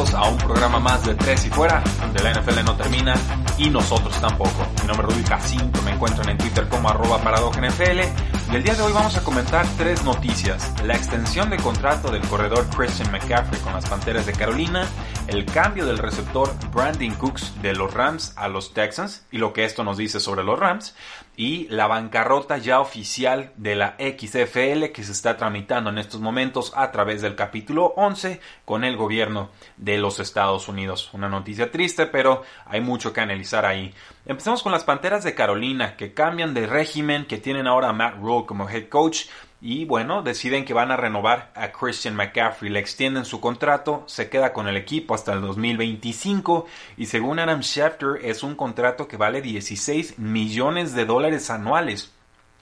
A un programa más de Tres y Fuera, donde la NFL no termina y nosotros tampoco. Mi nombre es Rudy Jacinto, me encuentran en Twitter como arroba NFL y el día de hoy vamos a comentar tres noticias. La extensión de contrato del corredor Christian McCaffrey con las Panteras de Carolina, el cambio del receptor Brandon Cooks de los Rams a los Texans y lo que esto nos dice sobre los Rams, y la bancarrota ya oficial de la XFL que se está tramitando en estos momentos a través del capítulo 11 con el gobierno de los Estados Unidos. Una noticia triste, pero hay mucho que analizar ahí. Empecemos con las Panteras de Carolina que cambian de régimen, que tienen ahora a Matt Rule como head coach y bueno, deciden que van a renovar a Christian McCaffrey, le extienden su contrato, se queda con el equipo hasta el 2025 y según Adam Schefter es un contrato que vale 16 millones de dólares anuales.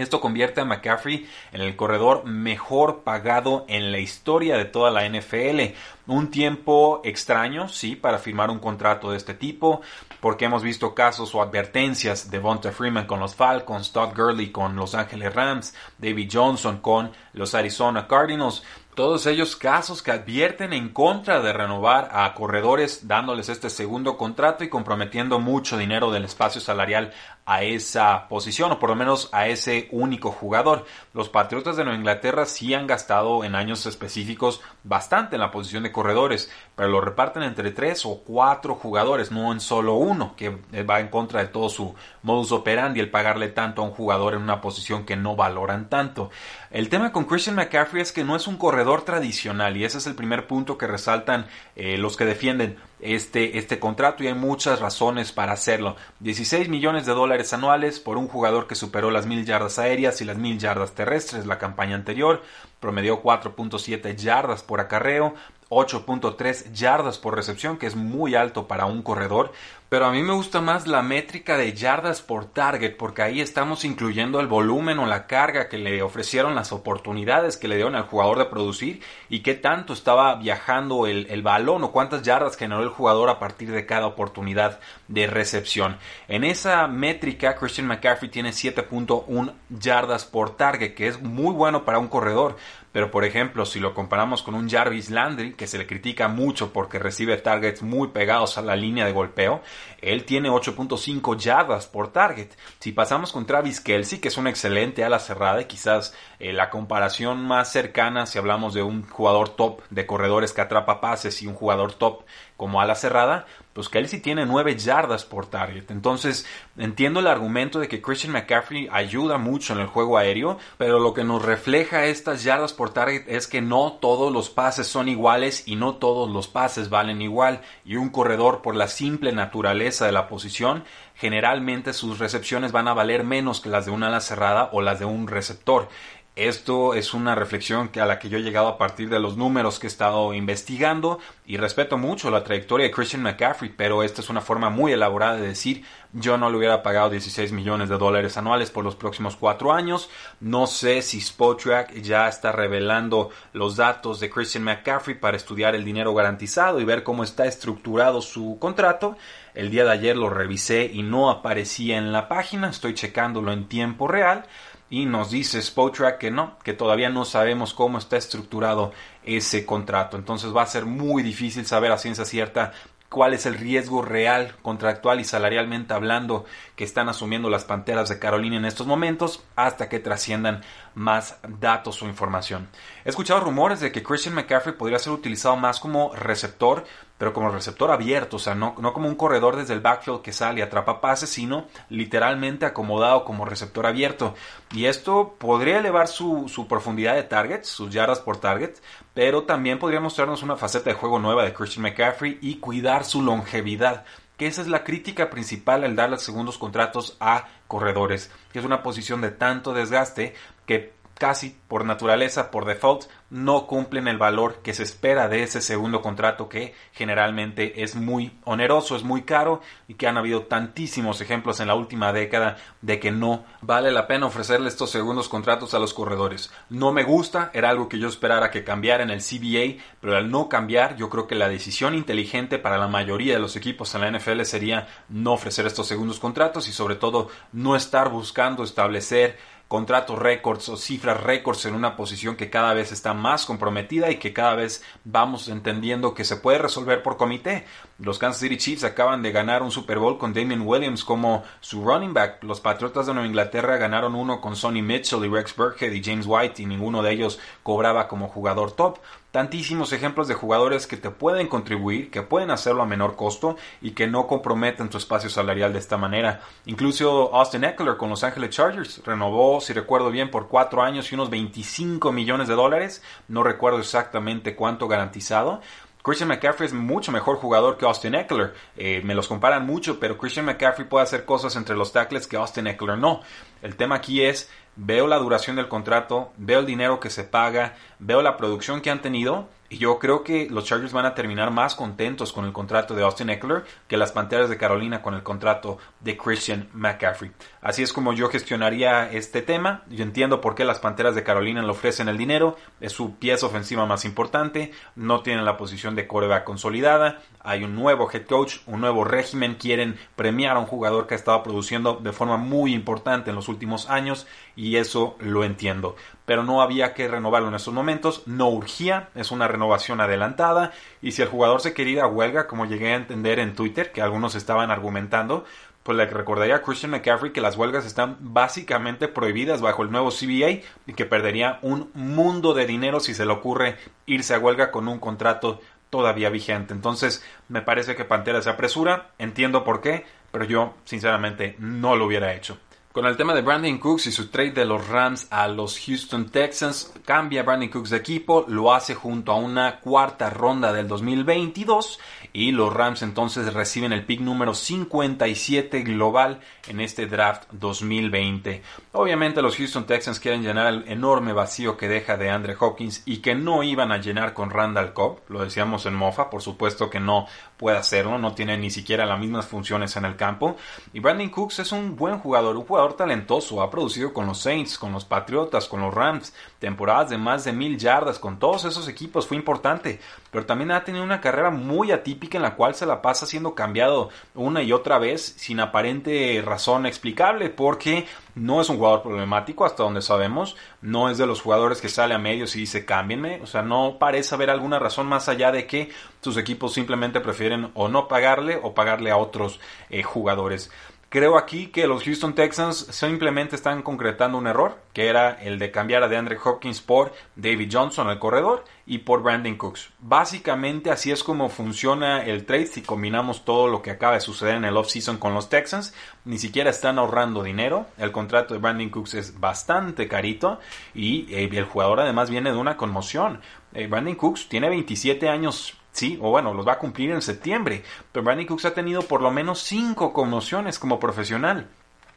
Esto convierte a McCaffrey en el corredor mejor pagado en la historia de toda la NFL. Un tiempo extraño, sí, para firmar un contrato de este tipo, porque hemos visto casos o advertencias de Vonta Freeman con los Falcons, Todd Gurley con Los Ángeles Rams, David Johnson con los Arizona Cardinals. Todos ellos casos que advierten en contra de renovar a corredores dándoles este segundo contrato y comprometiendo mucho dinero del espacio salarial a esa posición o por lo menos a ese único jugador. Los Patriotas de Nueva Inglaterra sí han gastado en años específicos bastante en la posición de corredores, pero lo reparten entre tres o cuatro jugadores, no en solo uno, que va en contra de todo su modus operandi el pagarle tanto a un jugador en una posición que no valoran tanto. El tema con Christian McCaffrey es que no es un corredor tradicional y ese es el primer punto que resaltan eh, los que defienden este, este contrato y hay muchas razones para hacerlo. 16 millones de dólares anuales por un jugador que superó las mil yardas aéreas y las mil yardas terrestres la campaña anterior, promedió 4.7 yardas por acarreo, 8.3 yardas por recepción, que es muy alto para un corredor. Pero a mí me gusta más la métrica de yardas por target, porque ahí estamos incluyendo el volumen o la carga que le ofrecieron, las oportunidades que le dieron al jugador de producir y qué tanto estaba viajando el, el balón o cuántas yardas generó el jugador a partir de cada oportunidad de recepción. En esa métrica, Christian McCaffrey tiene 7.1 yardas por target, que es muy bueno para un corredor. Pero por ejemplo, si lo comparamos con un Jarvis Landry, que se le critica mucho porque recibe targets muy pegados a la línea de golpeo, él tiene 8.5 yardas por target. Si pasamos con Travis Kelsey, que es un excelente ala cerrada y quizás eh, la comparación más cercana si hablamos de un jugador top de corredores que atrapa pases y un jugador top como ala cerrada, pues Kelsey tiene 9 yardas por target. Entonces, entiendo el argumento de que Christian McCaffrey ayuda mucho en el juego aéreo, pero lo que nos refleja estas yardas por target es que no todos los pases son iguales y no todos los pases valen igual. Y un corredor, por la simple naturaleza de la posición, generalmente sus recepciones van a valer menos que las de una ala cerrada o las de un receptor. Esto es una reflexión a la que yo he llegado a partir de los números que he estado investigando y respeto mucho la trayectoria de Christian McCaffrey, pero esta es una forma muy elaborada de decir yo no le hubiera pagado 16 millones de dólares anuales por los próximos cuatro años. No sé si Spotrack ya está revelando los datos de Christian McCaffrey para estudiar el dinero garantizado y ver cómo está estructurado su contrato. El día de ayer lo revisé y no aparecía en la página, estoy checándolo en tiempo real y nos dice Spotrack que no, que todavía no sabemos cómo está estructurado ese contrato. Entonces va a ser muy difícil saber a ciencia cierta cuál es el riesgo real, contractual y salarialmente hablando que están asumiendo las Panteras de Carolina en estos momentos hasta que trasciendan más datos o información. He escuchado rumores de que Christian McCaffrey podría ser utilizado más como receptor pero como receptor abierto, o sea, no, como un corredor desde el backfield que sale y atrapa pases, sino literalmente acomodado como receptor abierto. Y esto podría elevar su, su profundidad de targets, sus yardas por target, pero también podría mostrarnos una faceta de juego nueva de Christian McCaffrey y cuidar su longevidad que esa es la crítica principal al darle segundos contratos a corredores, que es una posición de tanto desgaste que casi por naturaleza, por default, no cumplen el valor que se espera de ese segundo contrato que generalmente es muy oneroso, es muy caro y que han habido tantísimos ejemplos en la última década de que no vale la pena ofrecerle estos segundos contratos a los corredores. No me gusta, era algo que yo esperara que cambiara en el CBA, pero al no cambiar, yo creo que la decisión inteligente para la mayoría de los equipos en la NFL sería no ofrecer estos segundos contratos y sobre todo no estar buscando establecer contratos récords o cifras récords en una posición que cada vez está más comprometida y que cada vez vamos entendiendo que se puede resolver por comité. Los Kansas City Chiefs acaban de ganar un Super Bowl con Damien Williams como su running back. Los Patriotas de Nueva Inglaterra ganaron uno con Sonny Mitchell y Rex Burkhead y James White y ninguno de ellos cobraba como jugador top tantísimos ejemplos de jugadores que te pueden contribuir, que pueden hacerlo a menor costo y que no comprometen tu espacio salarial de esta manera. Incluso Austin Eckler con Los Angeles Chargers renovó, si recuerdo bien, por cuatro años y unos 25 millones de dólares. No recuerdo exactamente cuánto garantizado. Christian McCaffrey es mucho mejor jugador que Austin Eckler. Eh, me los comparan mucho, pero Christian McCaffrey puede hacer cosas entre los tackles que Austin Eckler no. El tema aquí es veo la duración del contrato, veo el dinero que se paga, veo la producción que han tenido y yo creo que los Chargers van a terminar más contentos con el contrato de Austin Eckler que las Panteras de Carolina con el contrato de Christian McCaffrey. Así es como yo gestionaría este tema. Yo entiendo por qué las Panteras de Carolina le ofrecen el dinero. Es su pieza ofensiva más importante. No tienen la posición de coreback consolidada. Hay un nuevo head coach, un nuevo régimen. Quieren premiar a un jugador que ha estado produciendo de forma muy importante en los últimos años. Y eso lo entiendo pero no había que renovarlo en estos momentos, no urgía, es una renovación adelantada y si el jugador se quería ir a huelga, como llegué a entender en Twitter, que algunos estaban argumentando, pues le recordaría a Christian McCaffrey que las huelgas están básicamente prohibidas bajo el nuevo CBA y que perdería un mundo de dinero si se le ocurre irse a huelga con un contrato todavía vigente. Entonces, me parece que Pantera se apresura, entiendo por qué, pero yo sinceramente no lo hubiera hecho. Con el tema de Brandon Cooks y su trade de los Rams a los Houston Texans, cambia Brandon Cooks de equipo, lo hace junto a una cuarta ronda del 2022 y los Rams entonces reciben el pick número 57 global en este draft 2020. Obviamente los Houston Texans quieren llenar el enorme vacío que deja de Andre Hopkins y que no iban a llenar con Randall Cobb, lo decíamos en Mofa, por supuesto que no puede hacerlo, no tiene ni siquiera las mismas funciones en el campo y Brandon Cooks es un buen jugador, un jugador talentoso, ha producido con los Saints, con los Patriotas, con los Rams, temporadas de más de mil yardas, con todos esos equipos, fue importante, pero también ha tenido una carrera muy atípica en la cual se la pasa siendo cambiado una y otra vez sin aparente razón explicable, porque no es un jugador problemático hasta donde sabemos, no es de los jugadores que sale a medios y dice cámbienme, o sea, no parece haber alguna razón más allá de que sus equipos simplemente prefieren o no pagarle o pagarle a otros eh, jugadores. Creo aquí que los Houston Texans simplemente están concretando un error, que era el de cambiar a DeAndre Hopkins por David Johnson, el corredor, y por Brandon Cooks. Básicamente así es como funciona el trade si combinamos todo lo que acaba de suceder en el offseason con los Texans. Ni siquiera están ahorrando dinero. El contrato de Brandon Cooks es bastante carito y eh, el jugador además viene de una conmoción. Eh, Brandon Cooks tiene 27 años Sí, o bueno, los va a cumplir en septiembre. Pero Brandon Cooks ha tenido por lo menos cinco conmociones como profesional.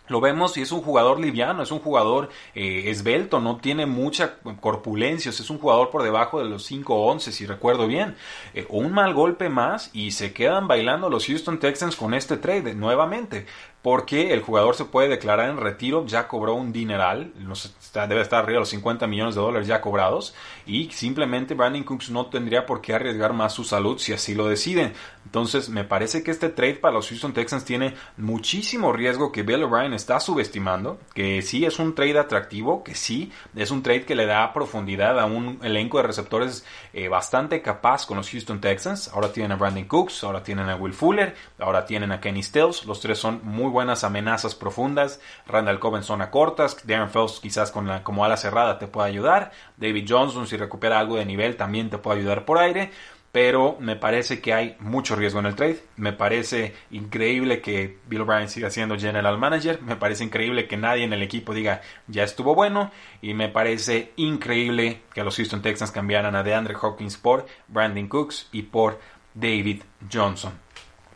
Lo vemos y es un jugador liviano, es un jugador eh, esbelto, no tiene mucha corpulencia, es un jugador por debajo de los 5-11, si recuerdo bien. Eh, un mal golpe más y se quedan bailando los Houston Texans con este trade nuevamente porque el jugador se puede declarar en retiro, ya cobró un dineral, debe estar arriba de los 50 millones de dólares ya cobrados, y simplemente Brandon Cooks no tendría por qué arriesgar más su salud si así lo deciden. Entonces, me parece que este trade para los Houston Texans tiene muchísimo riesgo que Bill O'Brien está subestimando, que sí es un trade atractivo, que sí es un trade que le da profundidad a un elenco de receptores eh, bastante capaz con los Houston Texans. Ahora tienen a Brandon Cooks, ahora tienen a Will Fuller, ahora tienen a Kenny Stills, los tres son muy buenas amenazas profundas. Randall Cobb en zona cortas. Darren Phelps quizás con la, como ala cerrada te puede ayudar. David Johnson si recupera algo de nivel también te puede ayudar por aire. pero me parece que hay mucho riesgo en el trade. Me parece increíble que Bill O'Brien siga siendo general manager. Me parece increíble que nadie en el equipo diga ya estuvo bueno. Y me parece increíble que los Houston Texans cambiaran a DeAndre Hopkins por Brandon Cooks y por David Johnson.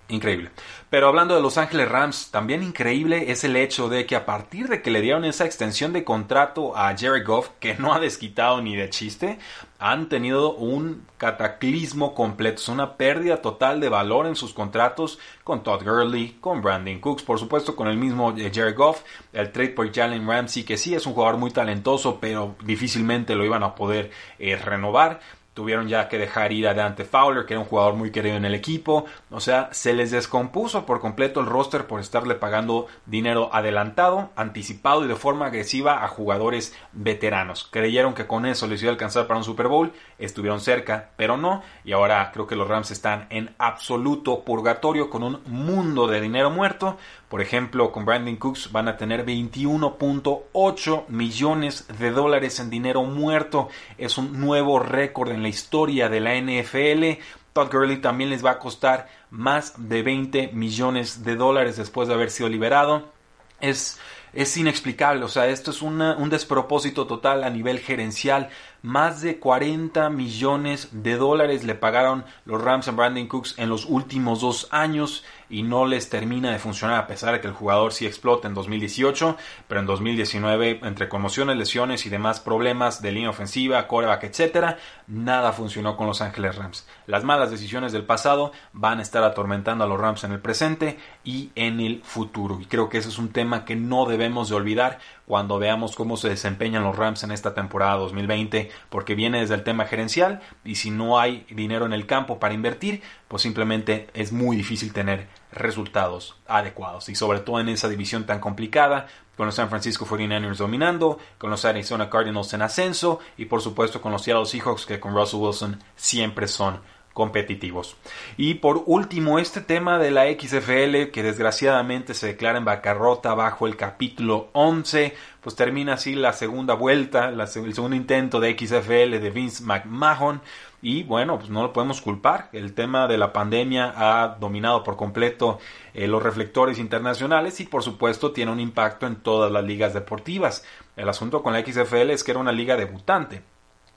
Increíble. Pero hablando de Los Ángeles Rams, también increíble es el hecho de que a partir de que le dieron esa extensión de contrato a Jerry Goff, que no ha desquitado ni de chiste, han tenido un cataclismo completo, es una pérdida total de valor en sus contratos con Todd Gurley, con Brandon Cooks, por supuesto con el mismo eh, Jerry Goff, el trade por Jalen Ramsey, que sí es un jugador muy talentoso, pero difícilmente lo iban a poder eh, renovar tuvieron ya que dejar ir a Dante Fowler, que era un jugador muy querido en el equipo. O sea, se les descompuso por completo el roster por estarle pagando dinero adelantado, anticipado y de forma agresiva a jugadores veteranos. Creyeron que con eso les iba a alcanzar para un Super Bowl, estuvieron cerca, pero no. Y ahora creo que los Rams están en absoluto purgatorio con un mundo de dinero muerto. Por ejemplo, con Brandon Cooks van a tener 21.8 millones de dólares en dinero muerto. Es un nuevo récord en la historia de la NFL. Todd Gurley también les va a costar más de 20 millones de dólares después de haber sido liberado. Es, es inexplicable, o sea, esto es un despropósito total a nivel gerencial. Más de 40 millones de dólares le pagaron los Rams a Brandon Cooks en los últimos dos años y no les termina de funcionar a pesar de que el jugador sí explota en 2018, pero en 2019 entre conmociones, lesiones y demás problemas de línea ofensiva, coreback, etcétera, nada funcionó con los Ángeles Rams. Las malas decisiones del pasado van a estar atormentando a los Rams en el presente y en el futuro. Y creo que ese es un tema que no debemos de olvidar cuando veamos cómo se desempeñan los Rams en esta temporada 2020, porque viene desde el tema gerencial y si no hay dinero en el campo para invertir, pues simplemente es muy difícil tener resultados adecuados. Y sobre todo en esa división tan complicada con los San Francisco 49ers dominando, con los Arizona Cardinals en ascenso y por supuesto con los Seattle Seahawks que con Russell Wilson siempre son competitivos. Y por último, este tema de la XFL que desgraciadamente se declara en bancarrota bajo el capítulo 11, pues termina así la segunda vuelta, el segundo intento de XFL de Vince McMahon. Y bueno, pues no lo podemos culpar. El tema de la pandemia ha dominado por completo eh, los reflectores internacionales y por supuesto tiene un impacto en todas las ligas deportivas. El asunto con la XFL es que era una liga debutante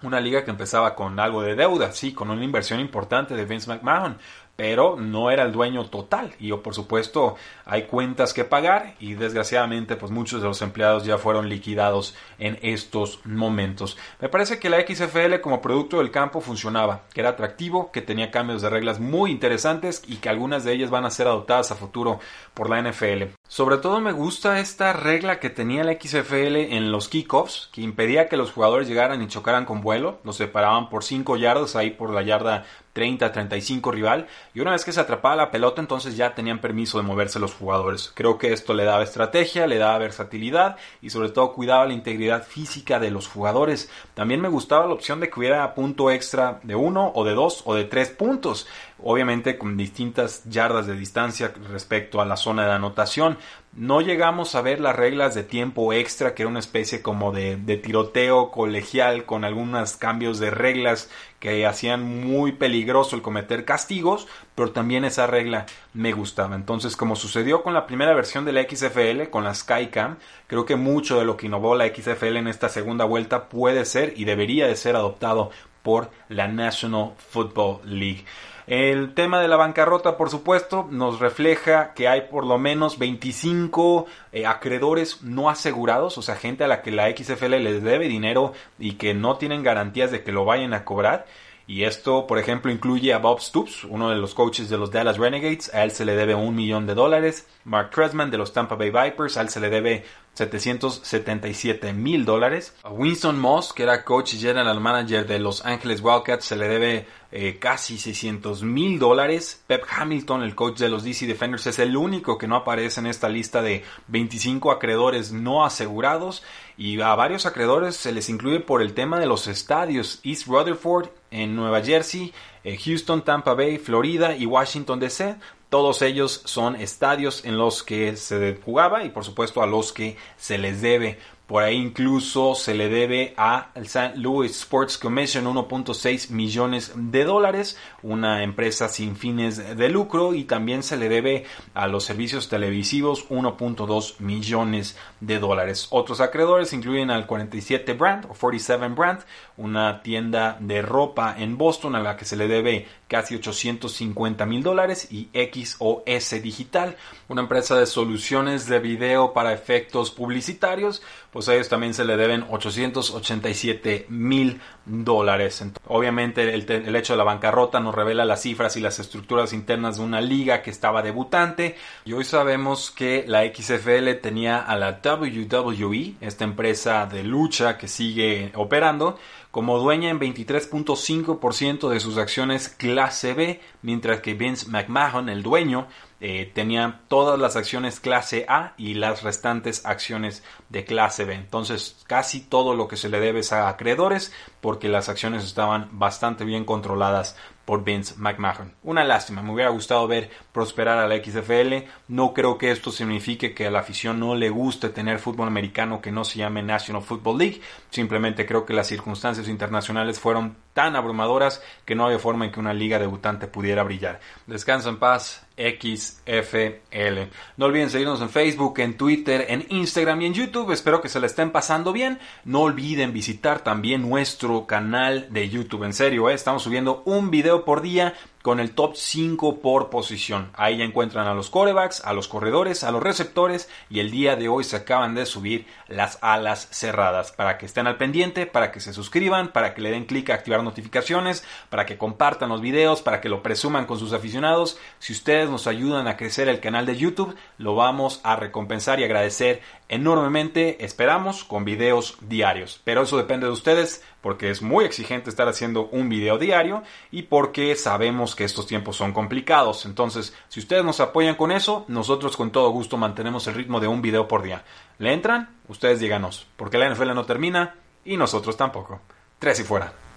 una liga que empezaba con algo de deuda, sí, con una inversión importante de Vince McMahon, pero no era el dueño total y por supuesto hay cuentas que pagar y desgraciadamente pues muchos de los empleados ya fueron liquidados en estos momentos. Me parece que la XFL como producto del campo funcionaba, que era atractivo, que tenía cambios de reglas muy interesantes y que algunas de ellas van a ser adoptadas a futuro por la NFL. Sobre todo me gusta esta regla que tenía la XFL en los kickoffs, que impedía que los jugadores llegaran y chocaran con vuelo, los separaban por 5 yardas ahí por la yarda 30-35 rival y una vez que se atrapaba la pelota entonces ya tenían permiso de moverse los jugadores. Creo que esto le daba estrategia, le daba versatilidad y sobre todo cuidaba la integridad física de los jugadores. También me gustaba la opción de que hubiera punto extra de uno o de dos o de tres puntos obviamente con distintas yardas de distancia respecto a la zona de anotación. No llegamos a ver las reglas de tiempo extra, que era una especie como de, de, tiroteo colegial con algunos cambios de reglas que hacían muy peligroso el cometer castigos, pero también esa regla me gustaba. Entonces, como sucedió con la primera versión de la XFL, con la Skycam, creo que mucho de lo que innovó la XFL en esta segunda vuelta puede ser y debería de ser adoptado por la National Football League. El tema de la bancarrota, por supuesto, nos refleja que hay por lo menos 25 eh, acreedores no asegurados, o sea, gente a la que la XFL les debe dinero y que no tienen garantías de que lo vayan a cobrar. Y esto, por ejemplo, incluye a Bob Stoops, uno de los coaches de los Dallas Renegades. A él se le debe un millón de dólares. Mark Tresman de los Tampa Bay Vipers. A él se le debe 777 mil dólares. A Winston Moss, que era coach y general manager de Los Angeles Wildcats, se le debe eh, casi 600 mil dólares. Pep Hamilton, el coach de los DC Defenders, es el único que no aparece en esta lista de 25 acreedores no asegurados. Y a varios acreedores se les incluye por el tema de los estadios. East Rutherford en Nueva Jersey, eh, Houston, Tampa Bay, Florida y Washington DC. Todos ellos son estadios en los que se jugaba y por supuesto a los que se les debe Por ahí incluso se le debe a St. Louis Sports Commission 1.6 millones de dólares, una empresa sin fines de lucro, y también se le debe a los servicios televisivos 1.2 millones de dólares. Otros acreedores incluyen al 47 Brand o 47 Brand, una tienda de ropa en Boston a la que se le debe casi 850 mil dólares, y XOS Digital, una empresa de soluciones de video para efectos publicitarios, pues a ellos también se le deben 887 mil dólares. Obviamente el, el, hecho de la bancarrota nos revela las cifras y las estructuras internas de una liga que estaba debutante y hoy sabemos que la XFL tenía a la WWE, esta empresa de lucha que sigue operando, como dueña en 23.5% de sus acciones clase B, mientras que Vince McMahon, el dueño, eh, tenía todas las acciones clase A y las restantes acciones de clase B. Entonces casi todo lo que se le debe es a acreedores porque las acciones estaban bastante bien controladas por Vince McMahon. Una lástima, me hubiera gustado ver prosperar a la XFL. No creo que esto signifique que a la afición no le guste tener fútbol americano que no se llame National Football League. Simplemente creo que las circunstancias internacionales fueron tan abrumadoras que no había forma en que una liga debutante pudiera brillar. Descansa en paz, XFL. No olviden seguirnos en Facebook, en Twitter, en Instagram y en YouTube. Espero que se la estén pasando bien. No olviden visitar también nuestro canal de YouTube. En serio, ¿eh? estamos subiendo un video por día con el top 5 por posición. Ahí ya encuentran a los corebacks, a los corredores, a los receptores y el día de hoy se acaban de subir las alas cerradas para que estén al pendiente, para que se suscriban, para que le den clic a activar notificaciones, para que compartan los videos, para que lo presuman con sus aficionados. Si nos ayudan a crecer el canal de YouTube, lo vamos a recompensar y agradecer enormemente, esperamos, con videos diarios. Pero eso depende de ustedes porque es muy exigente estar haciendo un video diario y porque sabemos que estos tiempos son complicados. Entonces, si ustedes nos apoyan con eso, nosotros con todo gusto mantenemos el ritmo de un video por día. ¿Le entran? Ustedes díganos, porque la NFL no termina y nosotros tampoco. Tres y fuera.